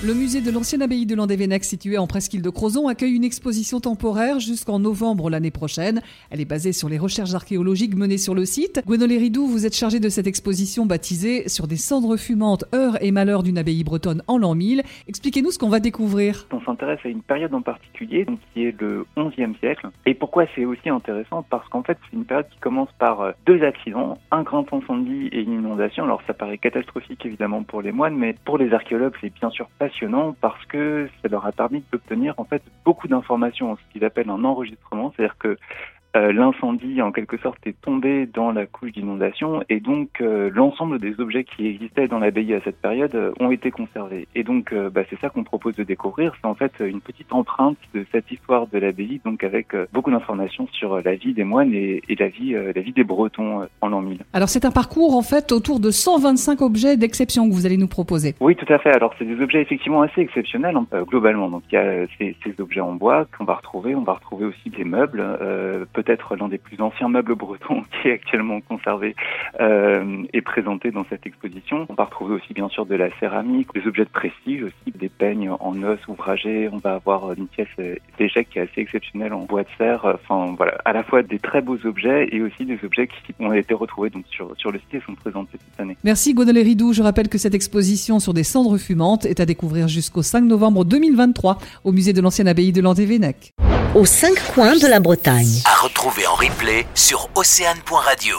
Le musée de l'ancienne abbaye de Landévennec, situé en presqu'île de Crozon, accueille une exposition temporaire jusqu'en novembre l'année prochaine. Elle est basée sur les recherches archéologiques menées sur le site. Gwénolé Ridou, vous êtes chargé de cette exposition baptisée Sur des cendres fumantes, heures et malheurs d'une abbaye bretonne en l'an 1000. Expliquez-nous ce qu'on va découvrir. On s'intéresse à une période en particulier, donc qui est le 11e siècle. Et pourquoi c'est aussi intéressant? Parce qu'en fait, c'est une période qui commence par euh, deux accidents, un grand incendie et une inondation. Alors ça paraît catastrophique évidemment pour les moines, mais pour les archéologues, c'est bien sûr pas parce que ça leur a permis d'obtenir en fait beaucoup d'informations, ce qu'ils appellent un enregistrement, c'est-à-dire que euh, l'incendie en quelque sorte est tombé dans la couche d'inondation et donc euh, l'ensemble des objets qui existaient dans l'abbaye à cette période euh, ont été conservés. Et donc bah, c'est ça qu'on propose de découvrir, c'est en fait une petite empreinte de cette histoire de l'abbaye, donc avec beaucoup d'informations sur la vie des moines et, et la vie la vie des Bretons en l'an 1000. Alors c'est un parcours en fait autour de 125 objets d'exception que vous allez nous proposer. Oui tout à fait. Alors c'est des objets effectivement assez exceptionnels hein, globalement. Donc il y a ces, ces objets en bois qu'on va retrouver, on va retrouver aussi des meubles peut-être l'un des plus anciens meubles bretons qui est actuellement conservé euh, et présenté dans cette exposition. On va retrouver aussi bien sûr de la céramique, des objets de prestige aussi, des peignes en os ouvragés. On va avoir une pièce d'échec qui est assez exceptionnelle en bois de serre. Enfin voilà, à la fois des très beaux objets et aussi des objets qui ont été retrouvés sur, le site et sont présentés cette année. Merci Godel Ridou. Je rappelle que cette exposition sur des cendres fumantes est à découvrir jusqu'au 5 novembre 2023 au musée de l'ancienne abbaye de Landévennec aux cinq coins de la Bretagne. À retrouver en replay sur océane.radio.